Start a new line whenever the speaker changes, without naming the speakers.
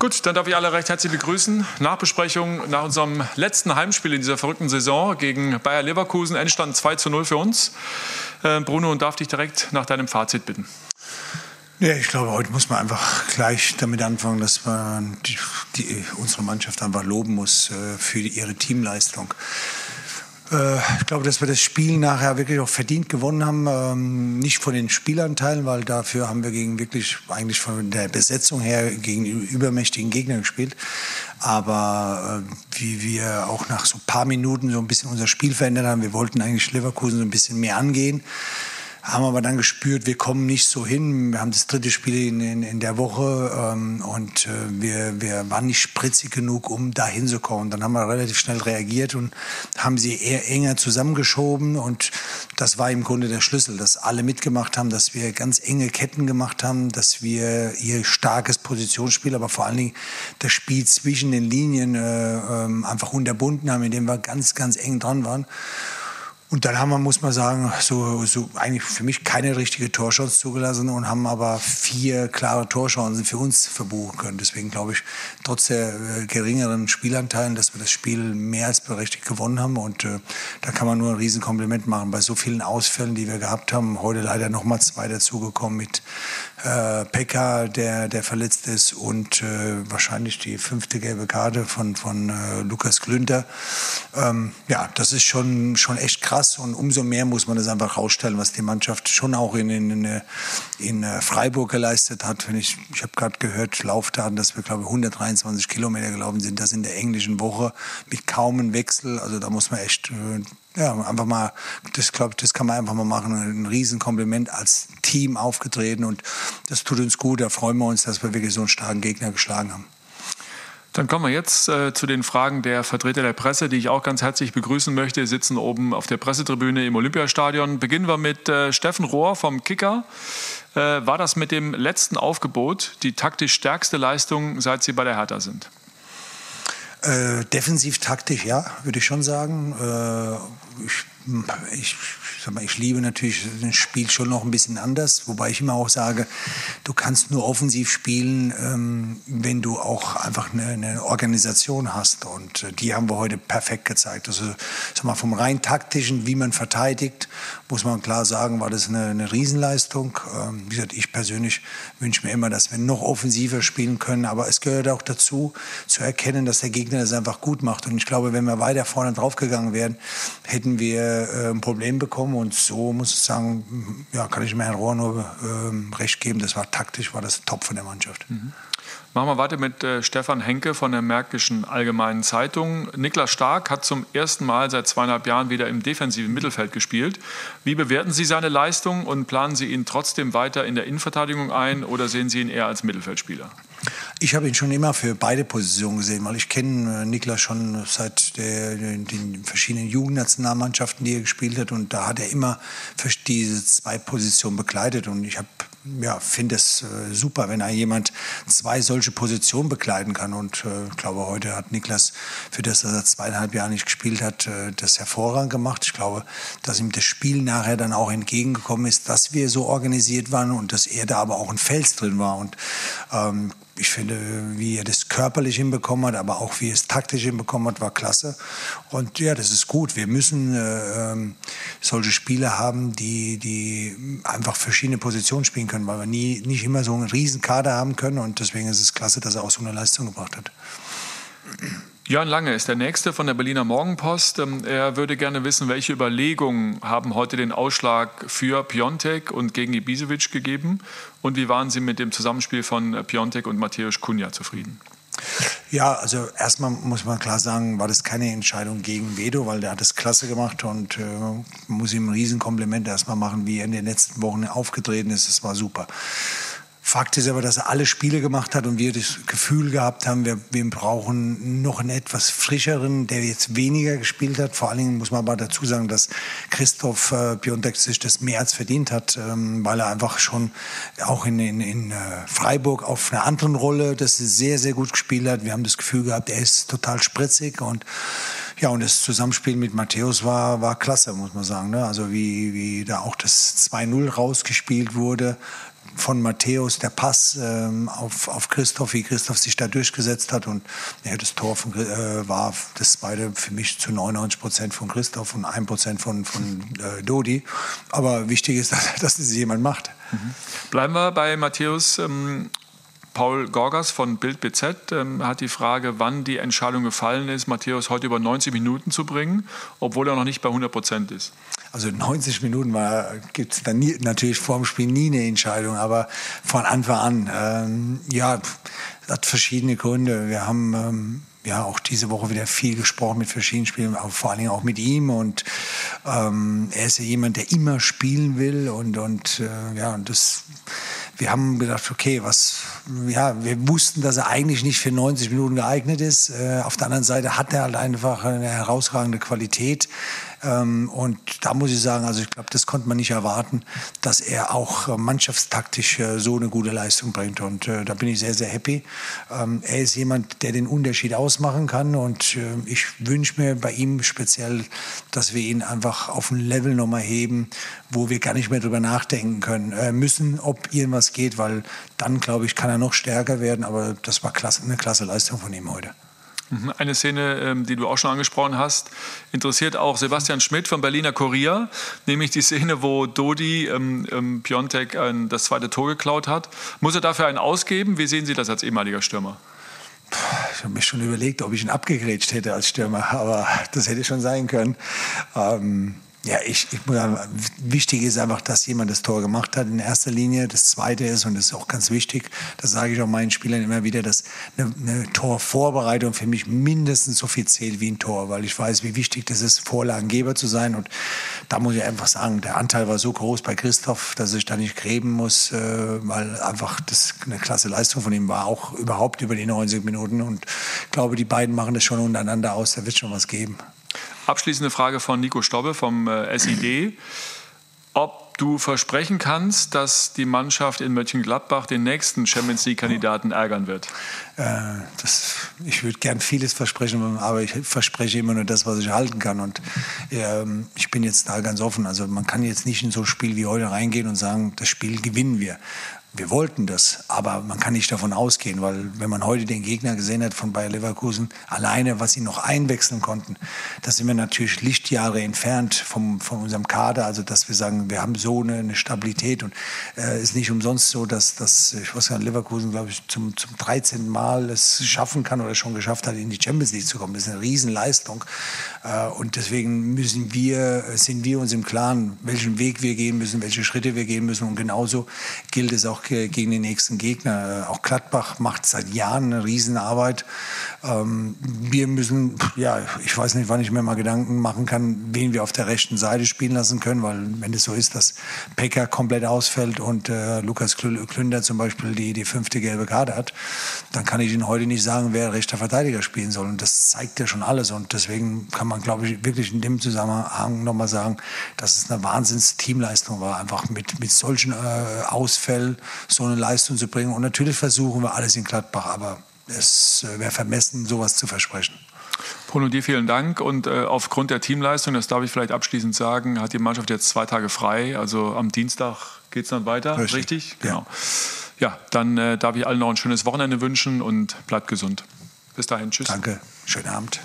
Gut, dann darf ich alle recht herzlich begrüßen. Nachbesprechung nach unserem letzten Heimspiel in dieser verrückten Saison gegen Bayer Leverkusen. Endstand 2 zu 0 für uns. Äh, Bruno, und darf dich direkt nach deinem Fazit bitten.
Ja, ich glaube, heute muss man einfach gleich damit anfangen, dass man die, die, unsere Mannschaft einfach loben muss äh, für ihre Teamleistung. Äh, ich glaube, dass wir das Spiel nachher wirklich auch verdient gewonnen haben. Ähm, nicht von den Spielanteilen, weil dafür haben wir gegen wirklich eigentlich von der Besetzung her gegen übermächtigen Gegner gespielt. Aber äh, wie wir auch nach so ein paar Minuten so ein bisschen unser Spiel verändert haben, wir wollten eigentlich Leverkusen so ein bisschen mehr angehen haben aber dann gespürt, wir kommen nicht so hin. Wir haben das dritte Spiel in, in, in der Woche ähm, und äh, wir, wir waren nicht spritzig genug, um da hinzukommen. Dann haben wir relativ schnell reagiert und haben sie eher enger zusammengeschoben und das war im Grunde der Schlüssel, dass alle mitgemacht haben, dass wir ganz enge Ketten gemacht haben, dass wir ihr starkes Positionsspiel, aber vor allen Dingen das Spiel zwischen den Linien äh, äh, einfach unterbunden haben, indem wir ganz, ganz eng dran waren. Und dann haben wir, muss man sagen, so, so eigentlich für mich keine richtige Torchance zugelassen und haben aber vier klare Torchancen für uns verbuchen können. Deswegen glaube ich, trotz der äh, geringeren Spielanteilen, dass wir das Spiel mehr als berechtigt gewonnen haben. Und äh, da kann man nur ein Riesenkompliment machen. Bei so vielen Ausfällen, die wir gehabt haben, heute leider noch mal zwei dazugekommen mit äh, Pekka, der, der verletzt ist und äh, wahrscheinlich die fünfte gelbe Karte von, von äh, Lukas Klünter. Ähm, ja, das ist schon, schon echt krass krass und umso mehr muss man das einfach rausstellen, was die Mannschaft schon auch in, in, in äh, Freiburg geleistet hat. Wenn ich ich habe gerade gehört, Laufdaten, dass wir, glaube ich, 123 Kilometer gelaufen sind, das in der englischen Woche mit kaum einem Wechsel. Also da muss man echt äh, ja, einfach mal, das glaube das kann man einfach mal machen. Ein Riesenkompliment als Team aufgetreten und das tut uns gut. Da freuen wir uns, dass wir wirklich so einen starken Gegner geschlagen haben.
Dann kommen wir jetzt äh, zu den Fragen der Vertreter der Presse, die ich auch ganz herzlich begrüßen möchte. Sie sitzen oben auf der Pressetribüne im Olympiastadion. Beginnen wir mit äh, Steffen Rohr vom Kicker. Äh, war das mit dem letzten Aufgebot die taktisch stärkste Leistung, seit Sie bei der Hertha sind?
Äh, defensiv taktisch, ja, würde ich schon sagen. Äh, ich ich, sag mal, ich liebe natürlich das Spiel schon noch ein bisschen anders, wobei ich immer auch sage, du kannst nur offensiv spielen, ähm, wenn du auch einfach eine, eine, Organisation hast. Und äh, die haben wir heute perfekt gezeigt. Also sag mal, vom rein taktischen, wie man verteidigt, muss man klar sagen, war das eine, eine Riesenleistung. Ähm, wie gesagt, ich persönlich wünsche mir immer, dass wir noch offensiver spielen können. Aber es gehört auch dazu, zu erkennen, dass der Gegner das einfach gut macht. Und ich glaube, wenn wir weiter vorne draufgegangen wären, hätten wir äh, ein Problem bekommen. Und so muss ich sagen, ja, kann ich mir Herrn Rohr nur äh, recht geben. Das war taktisch, war das top von der Mannschaft. Mhm.
Machen wir weiter mit äh, Stefan Henke von der Märkischen Allgemeinen Zeitung. Niklas Stark hat zum ersten Mal seit zweieinhalb Jahren wieder im defensiven Mittelfeld gespielt. Wie bewerten Sie seine Leistung und planen Sie ihn trotzdem weiter in der Innenverteidigung ein oder sehen Sie ihn eher als Mittelfeldspieler?
Ich habe ihn schon immer für beide Positionen gesehen, weil ich kenne äh, Niklas schon seit der, den verschiedenen Jugendnationalmannschaften, die er gespielt hat. Und da hat er immer diese zwei Positionen begleitet. Und ich habe ja, finde es äh, super, wenn er jemand zwei solche Positionen bekleiden kann. Und äh, ich glaube, heute hat Niklas, für das er zweieinhalb Jahre nicht gespielt hat, äh, das hervorragend gemacht. Ich glaube, dass ihm das Spiel nachher dann auch entgegengekommen ist, dass wir so organisiert waren und dass er da aber auch ein Fels drin war. Und ähm, ich finde, wie er das körperlich hinbekommen hat, aber auch wie er es taktisch hinbekommen hat, war klasse. Und ja, das ist gut. Wir müssen äh, ähm, solche Spieler haben, die, die einfach verschiedene Positionen spielen können, weil wir nie, nicht immer so einen riesen Kader haben können. Und deswegen ist es klasse, dass er auch so eine Leistung gebracht hat.
Jörn Lange ist der Nächste von der Berliner Morgenpost. Ähm, er würde gerne wissen, welche Überlegungen haben heute den Ausschlag für Piontek und gegen Ibisevic gegeben? Und wie waren Sie mit dem Zusammenspiel von Piontek und Matthäus Kunja zufrieden?
Ja, also erstmal muss man klar sagen, war das keine Entscheidung gegen Vedo, weil der hat es klasse gemacht und äh, muss ihm ein Riesenkompliment erstmal machen, wie er in den letzten Wochen aufgetreten ist. Es war super. Fakt ist aber, dass er alle Spiele gemacht hat und wir das Gefühl gehabt haben, wir, wir brauchen noch einen etwas frischeren, der jetzt weniger gespielt hat. Vor allen Dingen muss man aber dazu sagen, dass Christoph äh, Piontek sich das mehr als verdient hat, ähm, weil er einfach schon auch in, in, in äh, Freiburg auf einer anderen Rolle das sehr, sehr gut gespielt hat. Wir haben das Gefühl gehabt, er ist total spritzig und ja, und das Zusammenspiel mit Matthäus war, war klasse, muss man sagen. Ne? Also wie, wie da auch das 2-0 rausgespielt wurde, von Matthäus, der Pass ähm, auf, auf Christoph, wie Christoph sich da durchgesetzt hat. Und ja, das Tor von, äh, war das beide für mich zu 99 Prozent von Christoph und 1 Prozent von, von äh, Dodi. Aber wichtig ist, dass, dass das jemand macht.
Mhm. Bleiben wir bei Matthäus. Ähm Paul Gorgas von Bild BZ ähm, hat die Frage, wann die Entscheidung gefallen ist, Matthäus heute über 90 Minuten zu bringen, obwohl er noch nicht bei 100 Prozent ist.
Also 90 Minuten gibt es natürlich vor dem Spiel nie eine Entscheidung, aber von Anfang an, ähm, ja, hat verschiedene Gründe. Wir haben ähm, ja auch diese Woche wieder viel gesprochen mit verschiedenen Spielern, aber vor allen Dingen auch mit ihm. Und ähm, er ist ja jemand, der immer spielen will und, und äh, ja, und das wir haben gedacht, okay, was, ja, wir wussten, dass er eigentlich nicht für 90 Minuten geeignet ist. Äh, auf der anderen Seite hat er halt einfach eine herausragende Qualität. Ähm, und da muss ich sagen, also ich glaube, das konnte man nicht erwarten, dass er auch äh, mannschaftstaktisch äh, so eine gute Leistung bringt. Und äh, da bin ich sehr, sehr happy. Ähm, er ist jemand, der den Unterschied ausmachen kann. Und ich wünsche mir bei ihm speziell, dass wir ihn einfach auf ein Level nochmal heben, wo wir gar nicht mehr drüber nachdenken können müssen, ob irgendwas geht, weil dann, glaube ich, kann er noch stärker werden. Aber das war klasse, eine klasse Leistung von ihm heute.
Mhm. Eine Szene, ähm, die du auch schon angesprochen hast, interessiert auch Sebastian Schmidt vom Berliner Kurier, nämlich die Szene, wo Dodi ähm, ähm, Piontek ein, das zweite Tor geklaut hat. Muss er dafür einen ausgeben? Wie sehen Sie das als ehemaliger Stürmer?
Ich habe mir schon überlegt, ob ich ihn abgegrätscht hätte als Stürmer, aber das hätte schon sein können. Ähm ja, ich, ich wichtig ist einfach, dass jemand das Tor gemacht hat in erster Linie. Das Zweite ist, und das ist auch ganz wichtig, das sage ich auch meinen Spielern immer wieder, dass eine, eine Torvorbereitung für mich mindestens so viel zählt wie ein Tor, weil ich weiß, wie wichtig das ist, Vorlagengeber zu sein. Und da muss ich einfach sagen, der Anteil war so groß bei Christoph, dass ich da nicht gräben muss, äh, weil einfach das eine klasse Leistung von ihm war, auch überhaupt über die 90 Minuten. Und ich glaube, die beiden machen das schon untereinander aus, da wird schon was geben.
Abschließende Frage von Nico Stobbe vom äh, SID. Ob du versprechen kannst, dass die Mannschaft in Mönchengladbach den nächsten Champions League-Kandidaten ärgern wird?
Äh, das, ich würde gern vieles versprechen, aber ich verspreche immer nur das, was ich halten kann. Und äh, ich bin jetzt da ganz offen. Also man kann jetzt nicht in so ein Spiel wie heute reingehen und sagen, das Spiel gewinnen wir wir wollten das, aber man kann nicht davon ausgehen, weil wenn man heute den Gegner gesehen hat von Bayer Leverkusen, alleine, was sie noch einwechseln konnten, da sind wir natürlich Lichtjahre entfernt vom, von unserem Kader. Also, dass wir sagen, wir haben so eine, eine Stabilität und äh, ist nicht umsonst so, dass, dass ich weiß nicht, Leverkusen, glaube ich, zum, zum 13. Mal es schaffen kann oder schon geschafft hat, in die Champions League zu kommen. Das ist eine Riesenleistung. Äh, und deswegen müssen wir, sind wir uns im Klaren, welchen Weg wir gehen müssen, welche Schritte wir gehen müssen. Und genauso gilt es auch auch gegen den nächsten Gegner. Auch Gladbach macht seit Jahren eine Riesenarbeit. Ähm, wir müssen, ja, ich weiß nicht, wann ich mir mal Gedanken machen kann, wen wir auf der rechten Seite spielen lassen können, weil wenn es so ist, dass Pecker komplett ausfällt und äh, Lukas Klünder zum Beispiel die, die fünfte gelbe Karte hat, dann kann ich Ihnen heute nicht sagen, wer rechter Verteidiger spielen soll. Und das zeigt ja schon alles. Und deswegen kann man, glaube ich, wirklich in dem Zusammenhang nochmal sagen, dass es eine Wahnsinns-Teamleistung war, einfach mit, mit solchen äh, Ausfällen so eine Leistung zu bringen. Und natürlich versuchen wir alles in Gladbach, aber es äh, wäre vermessen, sowas zu versprechen.
Bruno, dir vielen Dank. Und äh, aufgrund der Teamleistung, das darf ich vielleicht abschließend sagen, hat die Mannschaft jetzt zwei Tage frei. Also am Dienstag geht es dann weiter, richtig? richtig? Genau. Ja, dann äh, darf ich allen noch ein schönes Wochenende wünschen und bleibt gesund. Bis dahin, tschüss.
Danke, schönen Abend.